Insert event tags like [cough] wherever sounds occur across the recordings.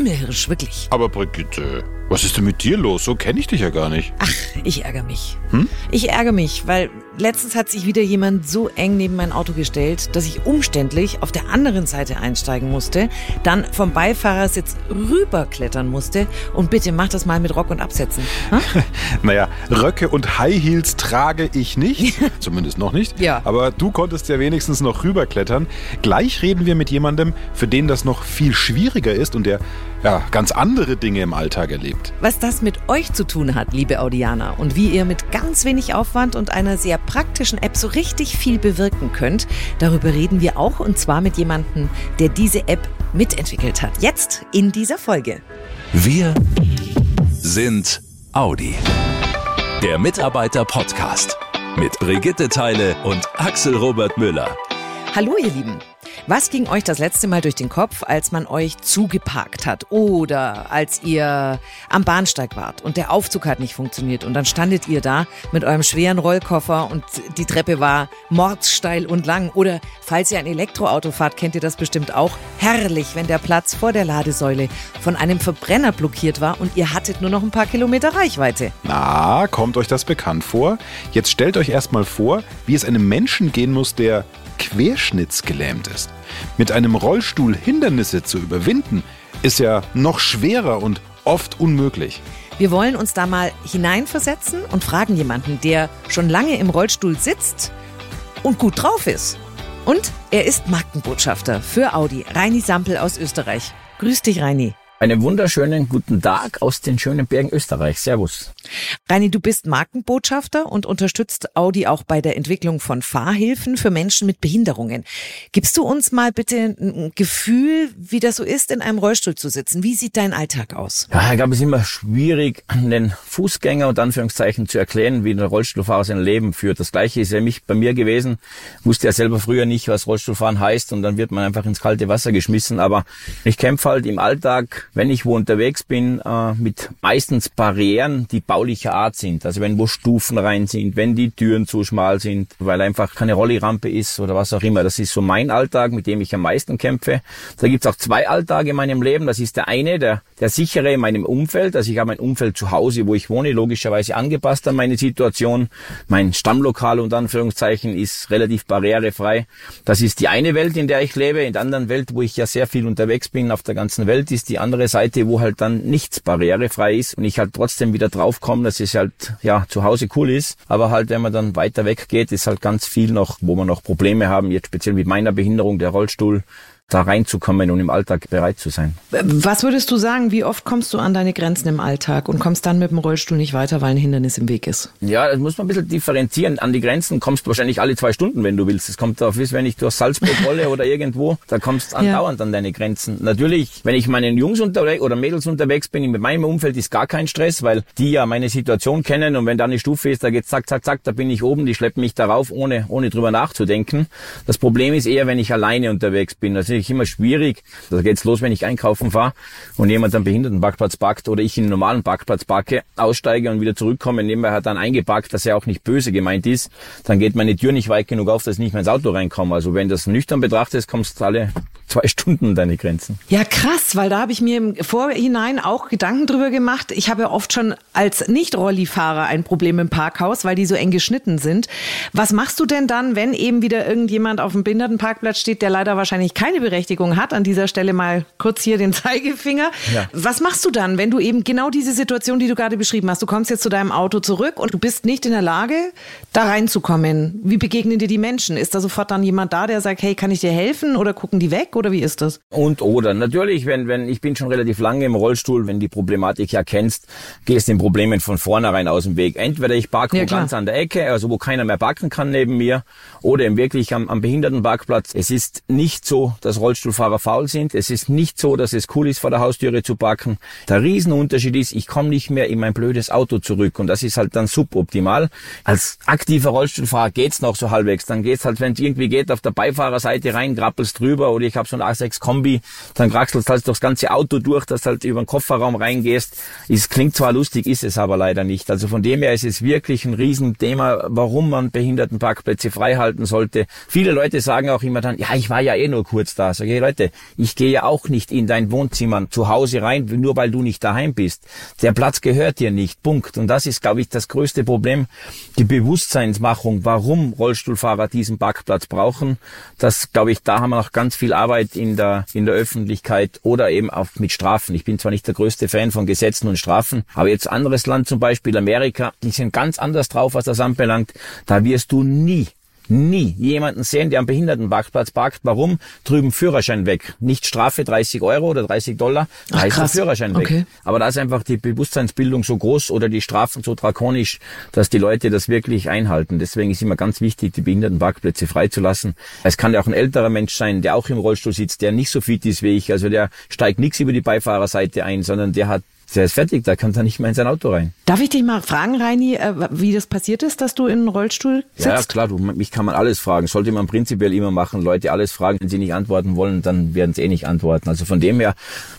Himmelhirsch, wirklich. Aber Brigitte, was ist denn mit dir los? So kenne ich dich ja gar nicht. Ach, ich ärgere mich. Hm? Ich ärgere mich, weil letztens hat sich wieder jemand so eng neben mein Auto gestellt, dass ich umständlich auf der anderen Seite einsteigen musste, dann vom Beifahrersitz rüberklettern musste und bitte mach das mal mit Rock und Absätzen. Hm? [laughs] naja, Röcke und High Heels trage ich nicht, [laughs] zumindest noch nicht. Ja. Aber du konntest ja wenigstens noch rüberklettern. Gleich reden wir mit jemandem, für den das noch viel schwieriger ist und der ja, ganz andere Dinge im Alltag erlebt. Was das mit euch zu tun hat, liebe Audianer, und wie ihr mit ganz wenig Aufwand und einer sehr praktischen App so richtig viel bewirken könnt, darüber reden wir auch und zwar mit jemandem, der diese App mitentwickelt hat. Jetzt in dieser Folge. Wir sind Audi. Der Mitarbeiter-Podcast mit Brigitte Teile und Axel Robert Müller. Hallo ihr Lieben. Was ging euch das letzte Mal durch den Kopf, als man euch zugeparkt hat oder als ihr am Bahnsteig wart und der Aufzug hat nicht funktioniert und dann standet ihr da mit eurem schweren Rollkoffer und die Treppe war mordssteil und lang oder falls ihr ein Elektroauto fahrt, kennt ihr das bestimmt auch. Herrlich, wenn der Platz vor der Ladesäule von einem Verbrenner blockiert war und ihr hattet nur noch ein paar Kilometer Reichweite. Na, kommt euch das bekannt vor? Jetzt stellt euch erstmal vor, wie es einem Menschen gehen muss, der querschnittsgelähmt ist. Mit einem Rollstuhl Hindernisse zu überwinden, ist ja noch schwerer und oft unmöglich. Wir wollen uns da mal hineinversetzen und fragen jemanden, der schon lange im Rollstuhl sitzt und gut drauf ist. Und er ist Markenbotschafter für Audi, Reini Sampel aus Österreich. Grüß dich, Reini. Einen wunderschönen guten Tag aus den schönen Bergen Österreich. Servus. Reini, du bist Markenbotschafter und unterstützt Audi auch bei der Entwicklung von Fahrhilfen für Menschen mit Behinderungen. Gibst du uns mal bitte ein Gefühl, wie das so ist, in einem Rollstuhl zu sitzen? Wie sieht dein Alltag aus? Ja, ich glaube, es ist immer schwierig, den Fußgänger und Anführungszeichen zu erklären, wie ein Rollstuhlfahrer sein Leben führt. Das Gleiche ist ja mich bei mir gewesen. Wusste ja selber früher nicht, was Rollstuhlfahren heißt und dann wird man einfach ins kalte Wasser geschmissen. Aber ich kämpfe halt im Alltag wenn ich wo unterwegs bin, äh, mit meistens Barrieren, die baulicher Art sind. Also wenn wo Stufen rein sind, wenn die Türen zu schmal sind, weil einfach keine Rollirampe ist oder was auch immer. Das ist so mein Alltag, mit dem ich am meisten kämpfe. Da gibt's auch zwei Alltage in meinem Leben. Das ist der eine, der, der sichere in meinem Umfeld. Also ich habe mein Umfeld zu Hause, wo ich wohne, logischerweise angepasst an meine Situation. Mein Stammlokal unter Anführungszeichen ist relativ barrierefrei. Das ist die eine Welt, in der ich lebe. In der anderen Welt, wo ich ja sehr viel unterwegs bin auf der ganzen Welt, ist die andere andere Seite, wo halt dann nichts barrierefrei ist und ich halt trotzdem wieder draufkomme, dass es halt ja zu Hause cool ist. Aber halt, wenn man dann weiter weg geht, ist halt ganz viel noch, wo man noch Probleme haben, jetzt speziell mit meiner Behinderung, der Rollstuhl, da reinzukommen und im Alltag bereit zu sein. Was würdest du sagen, wie oft kommst du an deine Grenzen im Alltag und kommst dann mit dem Rollstuhl nicht weiter, weil ein Hindernis im Weg ist? Ja, das muss man ein bisschen differenzieren. An die Grenzen kommst du wahrscheinlich alle zwei Stunden, wenn du willst. Es kommt darauf, wenn ich durch Salzburg rolle oder irgendwo, da kommst du andauernd ja. an deine Grenzen. Natürlich, wenn ich meinen Jungs unterwegs oder Mädels unterwegs bin, mit meinem Umfeld ist gar kein Stress, weil die ja meine Situation kennen und wenn da eine Stufe ist, da geht's zack, zack, zack, da bin ich oben, die schleppen mich darauf, ohne, ohne drüber nachzudenken. Das Problem ist eher, wenn ich alleine unterwegs bin. Das ist immer schwierig, da geht's los, wenn ich einkaufen fahre und jemand am Behindertenparkplatz parkt oder ich in einen normalen Parkplatz parke, aussteige und wieder zurückkomme. Nebenbei hat dann eingepackt, dass er auch nicht böse gemeint ist. Dann geht meine Tür nicht weit genug auf, dass ich nicht mehr ins Auto reinkomme. Also wenn das nüchtern betrachtet, kommst du alle [laughs] zwei Stunden deine Grenzen. Ja, krass, weil da habe ich mir im Vorhinein auch Gedanken drüber gemacht. Ich habe ja oft schon als Nicht-Rolli-Fahrer ein Problem im Parkhaus, weil die so eng geschnitten sind. Was machst du denn dann, wenn eben wieder irgendjemand auf dem Behindertenparkplatz steht, der leider wahrscheinlich keine Berechtigung hat, an dieser Stelle mal kurz hier den [laughs] Zeigefinger. Ja. Was machst du dann, wenn du eben genau diese Situation, die du gerade beschrieben hast, du kommst jetzt zu deinem Auto zurück und du bist nicht in der Lage, da reinzukommen? Wie begegnen dir die Menschen? Ist da sofort dann jemand da, der sagt, hey, kann ich dir helfen oder gucken die weg oder wie ist das? Und oder natürlich, wenn wenn ich bin schon relativ lange im Rollstuhl, wenn die Problematik ja kennst, gehst den Problemen von vornherein aus dem Weg. Entweder ich parke ja, ganz an der Ecke, also wo keiner mehr parken kann neben mir, oder eben wirklich am, am Behindertenparkplatz. Es ist nicht so, dass Rollstuhlfahrer faul sind. Es ist nicht so, dass es cool ist, vor der Haustüre zu parken. Der Riesenunterschied ist, ich komme nicht mehr in mein blödes Auto zurück und das ist halt dann suboptimal. Als aktiver Rollstuhlfahrer geht's noch so halbwegs. Dann geht's halt, wenn es irgendwie geht, auf der Beifahrerseite rein, grappelst drüber oder ich habe so ein A6-Kombi, dann kraxelst halt durchs ganze Auto durch, dass halt über den Kofferraum reingehst. Es klingt zwar lustig, ist es aber leider nicht. Also von dem her ist es wirklich ein Riesenthema, warum man Behindertenparkplätze frei halten sollte. Viele Leute sagen auch immer dann, ja, ich war ja eh nur kurz da. Sag ich, Leute, ich gehe ja auch nicht in dein Wohnzimmer zu Hause rein, nur weil du nicht daheim bist. Der Platz gehört dir nicht. Punkt. Und das ist, glaube ich, das größte Problem, die Bewusstseinsmachung, warum Rollstuhlfahrer diesen Parkplatz brauchen. Das, glaube ich, da haben wir noch ganz viel Arbeit in der, in der Öffentlichkeit oder eben auch mit Strafen. Ich bin zwar nicht der größte Fan von Gesetzen und Strafen, aber jetzt anderes Land, zum Beispiel Amerika, die sind ganz anders drauf, was das anbelangt. Da wirst du nie nie jemanden sehen, der am Behindertenparkplatz parkt. Warum? Drüben Führerschein weg. Nicht Strafe 30 Euro oder 30 Dollar, da ist der Führerschein weg. Okay. Aber da ist einfach die Bewusstseinsbildung so groß oder die Strafen so drakonisch, dass die Leute das wirklich einhalten. Deswegen ist immer ganz wichtig, die Behindertenparkplätze freizulassen. Es kann ja auch ein älterer Mensch sein, der auch im Rollstuhl sitzt, der nicht so fit ist wie ich. Also der steigt nichts über die Beifahrerseite ein, sondern der hat der ist fertig, da kann er nicht mehr in sein Auto rein. Darf ich dich mal fragen, Reini, äh, wie das passiert ist, dass du in einen Rollstuhl sitzt? Ja, klar, du, mich kann man alles fragen. Sollte man prinzipiell immer machen, Leute alles fragen. Wenn sie nicht antworten wollen, dann werden sie eh nicht antworten. Also von dem her,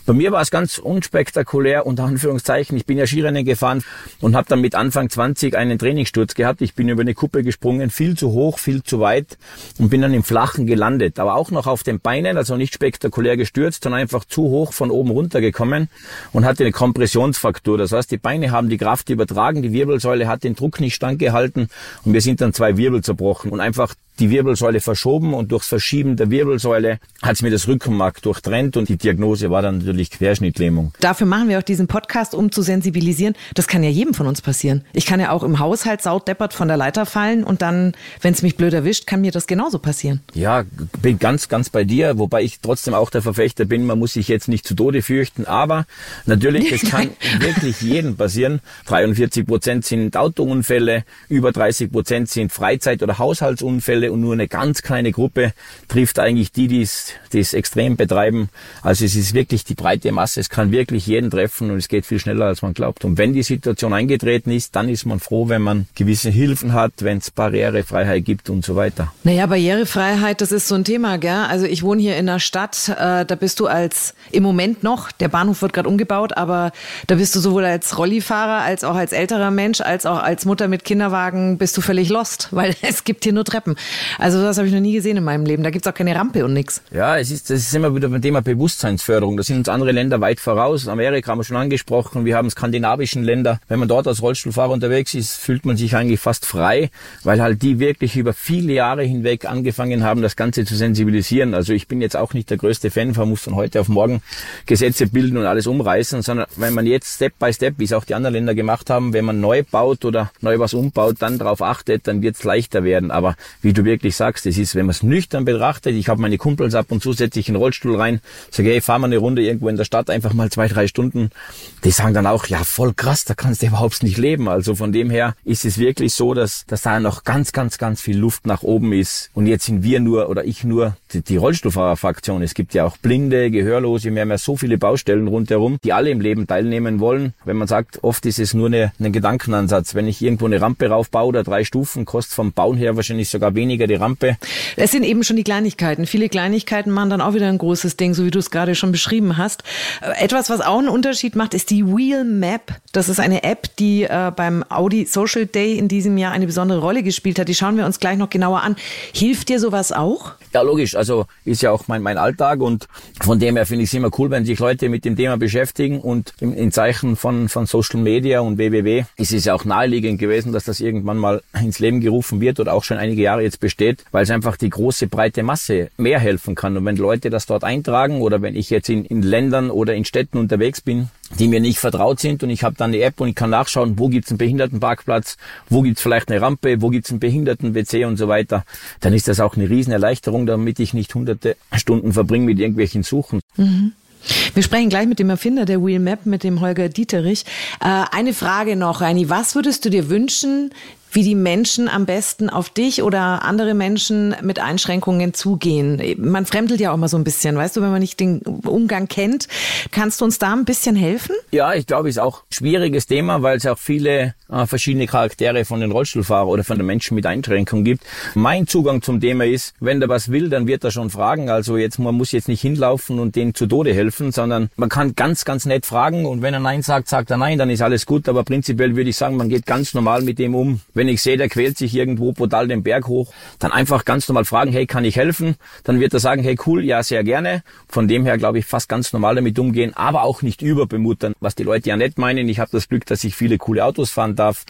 bei mir war es ganz unspektakulär, unter Anführungszeichen. Ich bin ja Skirennen gefahren und habe dann mit Anfang 20 einen Trainingssturz gehabt. Ich bin über eine Kuppe gesprungen, viel zu hoch, viel zu weit und bin dann im Flachen gelandet. Aber auch noch auf den Beinen, also nicht spektakulär gestürzt, sondern einfach zu hoch von oben runtergekommen und hatte eine Kompression Kompressionsfaktor. Das heißt, die Beine haben die Kraft übertragen, die Wirbelsäule hat den Druck nicht standgehalten und wir sind dann zwei Wirbel zerbrochen und einfach die Wirbelsäule verschoben und durchs Verschieben der Wirbelsäule hat es mir das Rückenmark durchtrennt und die Diagnose war dann natürlich Querschnittlähmung. Dafür machen wir auch diesen Podcast, um zu sensibilisieren. Das kann ja jedem von uns passieren. Ich kann ja auch im Haushalt sautdeppert von der Leiter fallen und dann, wenn es mich blöd erwischt, kann mir das genauso passieren. Ja, bin ganz, ganz bei dir, wobei ich trotzdem auch der Verfechter bin, man muss sich jetzt nicht zu Tode fürchten, aber natürlich, es kann [laughs] wirklich jedem passieren. 43 Prozent sind Autounfälle, über 30 Prozent sind Freizeit- oder Haushaltsunfälle Fälle und nur eine ganz kleine Gruppe trifft eigentlich die, die es extrem betreiben. Also es ist wirklich die breite Masse. Es kann wirklich jeden treffen und es geht viel schneller, als man glaubt. Und wenn die Situation eingetreten ist, dann ist man froh, wenn man gewisse Hilfen hat, wenn es Barrierefreiheit gibt und so weiter. Naja, Barrierefreiheit, das ist so ein Thema, gell? Also ich wohne hier in der Stadt, äh, da bist du als, im Moment noch, der Bahnhof wird gerade umgebaut, aber da bist du sowohl als Rollifahrer, als auch als älterer Mensch, als auch als Mutter mit Kinderwagen, bist du völlig lost, [laughs] weil es gibt hier nur Treppen. Also das habe ich noch nie gesehen in meinem Leben. Da gibt's auch keine Rampe und nix. Ja, es ist, das ist immer wieder beim Thema Bewusstseinsförderung. Da sind uns andere Länder weit voraus. Amerika haben wir schon angesprochen. Wir haben skandinavischen Länder. Wenn man dort als Rollstuhlfahrer unterwegs ist, fühlt man sich eigentlich fast frei, weil halt die wirklich über viele Jahre hinweg angefangen haben, das Ganze zu sensibilisieren. Also ich bin jetzt auch nicht der größte Fan, man muss von heute auf morgen Gesetze bilden und alles umreißen, sondern wenn man jetzt Step by Step, wie es auch die anderen Länder gemacht haben, wenn man neu baut oder neu was umbaut, dann darauf achtet, dann wird es leichter werden. Aber wie du wirklich sagst, es ist, wenn man es nüchtern betrachtet, ich habe meine Kumpels ab und zu, setze ich in den Rollstuhl rein, sage, hey, fahr mal eine Runde irgendwo in der Stadt, einfach mal zwei, drei Stunden. Die sagen dann auch, ja, voll krass, da kannst du überhaupt nicht leben. Also von dem her ist es wirklich so, dass, dass da noch ganz, ganz, ganz viel Luft nach oben ist. Und jetzt sind wir nur, oder ich nur, die, die Rollstuhlfahrerfraktion. Es gibt ja auch Blinde, Gehörlose, wir haben ja so viele Baustellen rundherum, die alle im Leben teilnehmen wollen. Wenn man sagt, oft ist es nur ein Gedankenansatz. Wenn ich irgendwo eine Rampe raufbaue oder drei Stufen, kostet vom Bauen her wahrscheinlich sogar weniger weniger die Rampe. Es sind eben schon die Kleinigkeiten. Viele Kleinigkeiten machen dann auch wieder ein großes Ding, so wie du es gerade schon beschrieben hast. Äh, etwas, was auch einen Unterschied macht, ist die Wheel Map. Das ist eine App, die äh, beim Audi Social Day in diesem Jahr eine besondere Rolle gespielt hat. Die schauen wir uns gleich noch genauer an. Hilft dir sowas auch? Ja, logisch. Also ist ja auch mein, mein Alltag und von dem her finde ich es immer cool, wenn sich Leute mit dem Thema beschäftigen und in, in Zeichen von, von Social Media und WWW ist es ja auch naheliegend gewesen, dass das irgendwann mal ins Leben gerufen wird oder auch schon einige Jahre jetzt besteht, weil es einfach die große breite Masse mehr helfen kann. Und wenn Leute das dort eintragen oder wenn ich jetzt in, in Ländern oder in Städten unterwegs bin, die mir nicht vertraut sind und ich habe dann eine App und ich kann nachschauen, wo gibt's einen Behindertenparkplatz, wo gibt's vielleicht eine Rampe, wo gibt's einen Behinderten-WC und so weiter, dann ist das auch eine Riesenerleichterung, damit ich nicht hunderte Stunden verbringe mit irgendwelchen Suchen. Mhm. Wir sprechen gleich mit dem Erfinder der Wheel Map, mit dem Holger Dieterich. Äh, eine Frage noch, Reini. Was würdest du dir wünschen, wie die Menschen am besten auf dich oder andere Menschen mit Einschränkungen zugehen. Man fremdelt ja auch mal so ein bisschen, weißt du, wenn man nicht den Umgang kennt. Kannst du uns da ein bisschen helfen? Ja, ich glaube, es ist auch ein schwieriges Thema, weil es auch viele äh, verschiedene Charaktere von den Rollstuhlfahrern oder von den Menschen mit Einschränkungen gibt. Mein Zugang zum Thema ist, wenn der was will, dann wird er schon fragen. Also jetzt, man muss jetzt nicht hinlaufen und denen zu Tode helfen, sondern man kann ganz, ganz nett fragen und wenn er Nein sagt, sagt er Nein, dann ist alles gut. Aber prinzipiell würde ich sagen, man geht ganz normal mit dem um. Wenn ich sehe, der quält sich irgendwo brutal den Berg hoch, dann einfach ganz normal fragen, hey, kann ich helfen? Dann wird er sagen, hey, cool, ja, sehr gerne. Von dem her, glaube ich, fast ganz normal damit umgehen, aber auch nicht überbemuttern, was die Leute ja nett meinen. Ich habe das Glück, dass ich viele coole Autos fahren darf,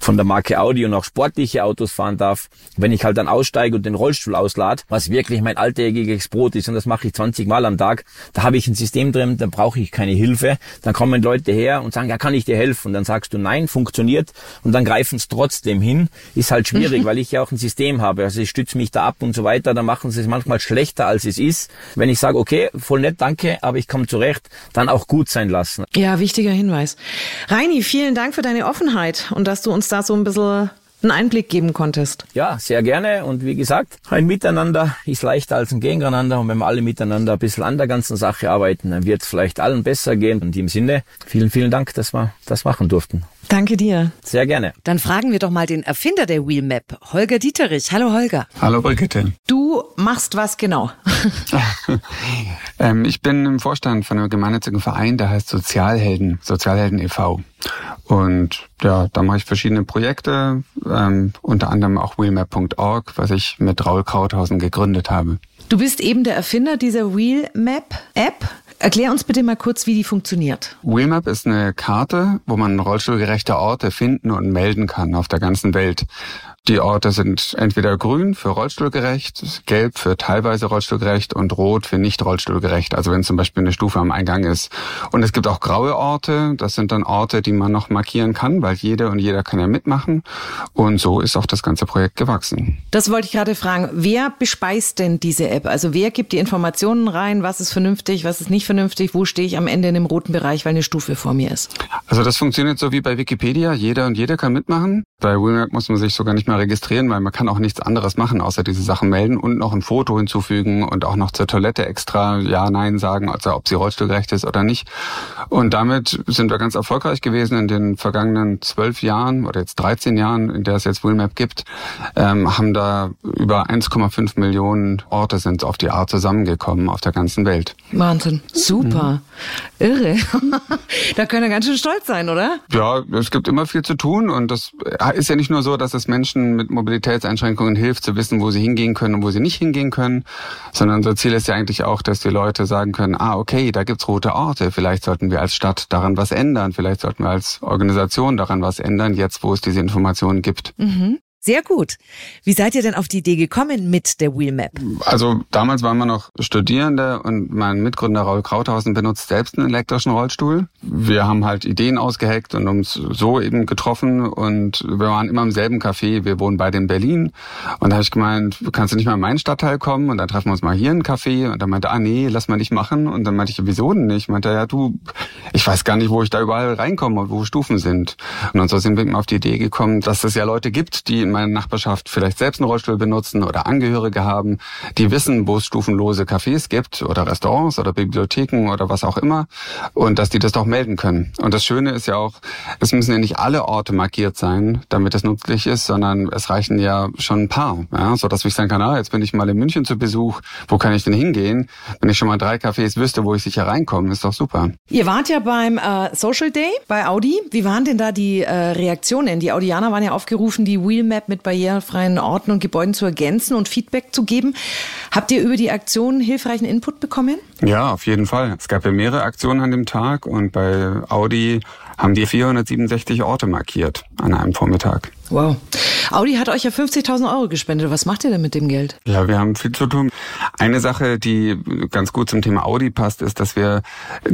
von der Marke Audi und auch sportliche Autos fahren darf. Wenn ich halt dann aussteige und den Rollstuhl auslade, was wirklich mein alltägiges Brot ist und das mache ich 20 Mal am Tag, da habe ich ein System drin, dann brauche ich keine Hilfe. Dann kommen Leute her und sagen, ja, kann ich dir helfen? Und dann sagst du, nein, funktioniert und dann greifen es trotzdem hin. Ist halt schwierig, weil ich ja auch ein System habe. Also ich stütze mich da ab und so weiter. Da machen sie es manchmal schlechter, als es ist. Wenn ich sage, okay, voll nett, danke, aber ich komme zurecht, dann auch gut sein lassen. Ja, wichtiger Hinweis. Reini, vielen Dank für deine Offenheit und dass du uns da so ein bisschen einen Einblick geben konntest. Ja, sehr gerne. Und wie gesagt, ein Miteinander ist leichter als ein Gegeneinander. Und wenn wir alle miteinander ein bisschen an der ganzen Sache arbeiten, dann wird es vielleicht allen besser gehen. Und in dem Sinne, vielen, vielen Dank, dass wir das machen durften. Danke dir. Sehr gerne. Dann fragen wir doch mal den Erfinder der Wheelmap, Holger Dieterich. Hallo Holger. Hallo Brigitte. Du machst was genau? [laughs] ähm, ich bin im Vorstand von einem gemeinnützigen Verein, der heißt Sozialhelden, Sozialhelden e.V. Und ja, da mache ich verschiedene Projekte, ähm, unter anderem auch wheelmap.org, was ich mit Raul Krauthausen gegründet habe. Du bist eben der Erfinder dieser Wheelmap-App. Erklär uns bitte mal kurz, wie die funktioniert. Wheelmap ist eine Karte, wo man rollstuhlgerechte Orte finden und melden kann auf der ganzen Welt. Die Orte sind entweder grün für rollstuhlgerecht, gelb für teilweise rollstuhlgerecht und rot für nicht rollstuhlgerecht, also wenn zum Beispiel eine Stufe am Eingang ist. Und es gibt auch graue Orte, das sind dann Orte, die man noch markieren kann, weil jede und jeder kann ja mitmachen. Und so ist auch das ganze Projekt gewachsen. Das wollte ich gerade fragen. Wer bespeist denn diese App? Also wer gibt die Informationen rein? Was ist vernünftig, was ist nicht vernünftig? Wo stehe ich am Ende in dem roten Bereich, weil eine Stufe vor mir ist? Also das funktioniert so wie bei Wikipedia. Jeder und jeder kann mitmachen. Bei Wheelmap muss man sich sogar nicht mehr registrieren, weil man kann auch nichts anderes machen, außer diese Sachen melden und noch ein Foto hinzufügen und auch noch zur Toilette extra Ja, Nein sagen, also ob sie rollstuhlgerecht ist oder nicht. Und damit sind wir ganz erfolgreich gewesen in den vergangenen zwölf Jahren oder jetzt 13 Jahren, in der es jetzt Wheelmap gibt, ähm, haben da über 1,5 Millionen Orte sind auf die Art zusammengekommen auf der ganzen Welt. Wahnsinn. Super. Mhm. Irre. [laughs] da können wir ganz schön stolz sein, oder? Ja, es gibt immer viel zu tun und das ist ja nicht nur so, dass es Menschen mit Mobilitätseinschränkungen hilft, zu wissen, wo sie hingehen können und wo sie nicht hingehen können, sondern unser Ziel ist ja eigentlich auch, dass die Leute sagen können, ah, okay, da gibt's rote Orte, vielleicht sollten wir als Stadt daran was ändern, vielleicht sollten wir als Organisation daran was ändern, jetzt wo es diese Informationen gibt. Mhm. Sehr gut. Wie seid ihr denn auf die Idee gekommen mit der Wheelmap? Also damals waren wir noch Studierende und mein Mitgründer Raul Krauthausen benutzt selbst einen elektrischen Rollstuhl. Wir haben halt Ideen ausgeheckt und uns so eben getroffen und wir waren immer im selben Café. Wir wohnen beide in Berlin und da habe ich gemeint, kannst du nicht mal in meinen Stadtteil kommen und dann treffen wir uns mal hier in einen Café und dann meinte, ah nee, lass mal nicht machen und dann meinte ich, wieso denn nicht? Meinte ja, du, ich weiß gar nicht, wo ich da überall reinkomme und wo Stufen sind. Und so sind wir auf die Idee gekommen, dass es ja Leute gibt, die in meiner Nachbarschaft vielleicht selbst einen Rollstuhl benutzen oder Angehörige haben, die wissen, wo es stufenlose Cafés gibt oder Restaurants oder Bibliotheken oder was auch immer und dass die das doch melden können. Und das Schöne ist ja auch, es müssen ja nicht alle Orte markiert sein, damit es nützlich ist, sondern es reichen ja schon ein paar, ja, so dass ich sagen kann, ah, jetzt bin ich mal in München zu Besuch, wo kann ich denn hingehen? Wenn ich schon mal drei Cafés wüsste, wo ich sicher reinkomme, ist doch super. Ihr wart ja beim äh, Social Day bei Audi. Wie waren denn da die äh, Reaktionen? Die Audianer waren ja aufgerufen, die Wheelmap mit barrierefreien Orten und Gebäuden zu ergänzen und Feedback zu geben. Habt ihr über die Aktion hilfreichen Input bekommen? Ja, auf jeden Fall. Es gab ja mehrere Aktionen an dem Tag und bei Audi haben die 467 Orte markiert an einem Vormittag. Wow. Audi hat euch ja 50.000 Euro gespendet. Was macht ihr denn mit dem Geld? Ja, wir haben viel zu tun. Eine Sache, die ganz gut zum Thema Audi passt, ist, dass wir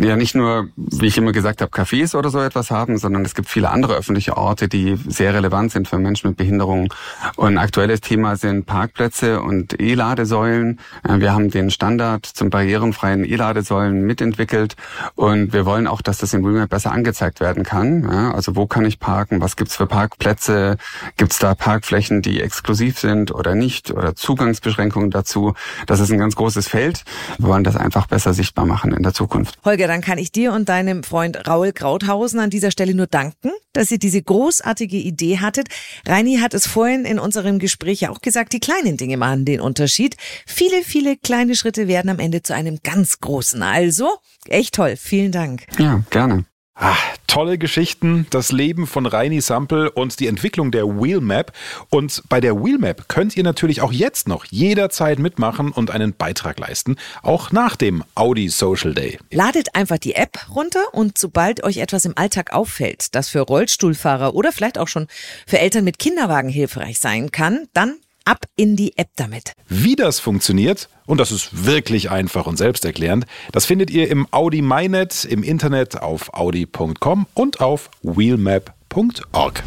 ja nicht nur, wie ich immer gesagt habe, Cafés oder so etwas haben, sondern es gibt viele andere öffentliche Orte, die sehr relevant sind für Menschen mit Behinderung. Und aktuelles Thema sind Parkplätze und E-Ladesäulen. Wir haben den Standard zum barrierenfreien E-Ladesäulen mitentwickelt und wir wollen auch, dass das in Remap besser angezeigt werden kann. Also wo kann ich parken? Was gibt's für Parkplätze? Gibt es da Parkflächen, die exklusiv sind oder nicht oder Zugangsbeschränkungen dazu? Das ist ein ganz großes Feld. Wir wollen das einfach besser sichtbar machen in der Zukunft. Holger, dann kann ich dir und deinem Freund Raul Krauthausen an dieser Stelle nur danken, dass ihr diese großartige Idee hattet. Reini hat es vorhin in unserem Gespräch ja auch gesagt, die kleinen Dinge machen den Unterschied. Viele, viele kleine Schritte werden am Ende zu einem ganz großen. Also, echt toll. Vielen Dank. Ja, gerne. Ah, tolle Geschichten, das Leben von Reini Sampel und die Entwicklung der Wheelmap. Und bei der Wheelmap könnt ihr natürlich auch jetzt noch jederzeit mitmachen und einen Beitrag leisten, auch nach dem Audi Social Day. Ladet einfach die App runter und sobald euch etwas im Alltag auffällt, das für Rollstuhlfahrer oder vielleicht auch schon für Eltern mit Kinderwagen hilfreich sein kann, dann ab in die App damit. Wie das funktioniert, und das ist wirklich einfach und selbsterklärend, das findet ihr im Audi MyNet im Internet auf audi.com und auf wheelmap.org.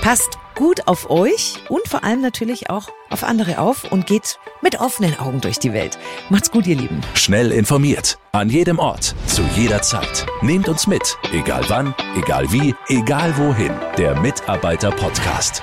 Passt gut auf euch und vor allem natürlich auch auf andere auf und geht mit offenen Augen durch die Welt. Macht's gut, ihr Lieben. Schnell informiert, an jedem Ort, zu jeder Zeit. Nehmt uns mit, egal wann, egal wie, egal wohin. Der Mitarbeiter-Podcast.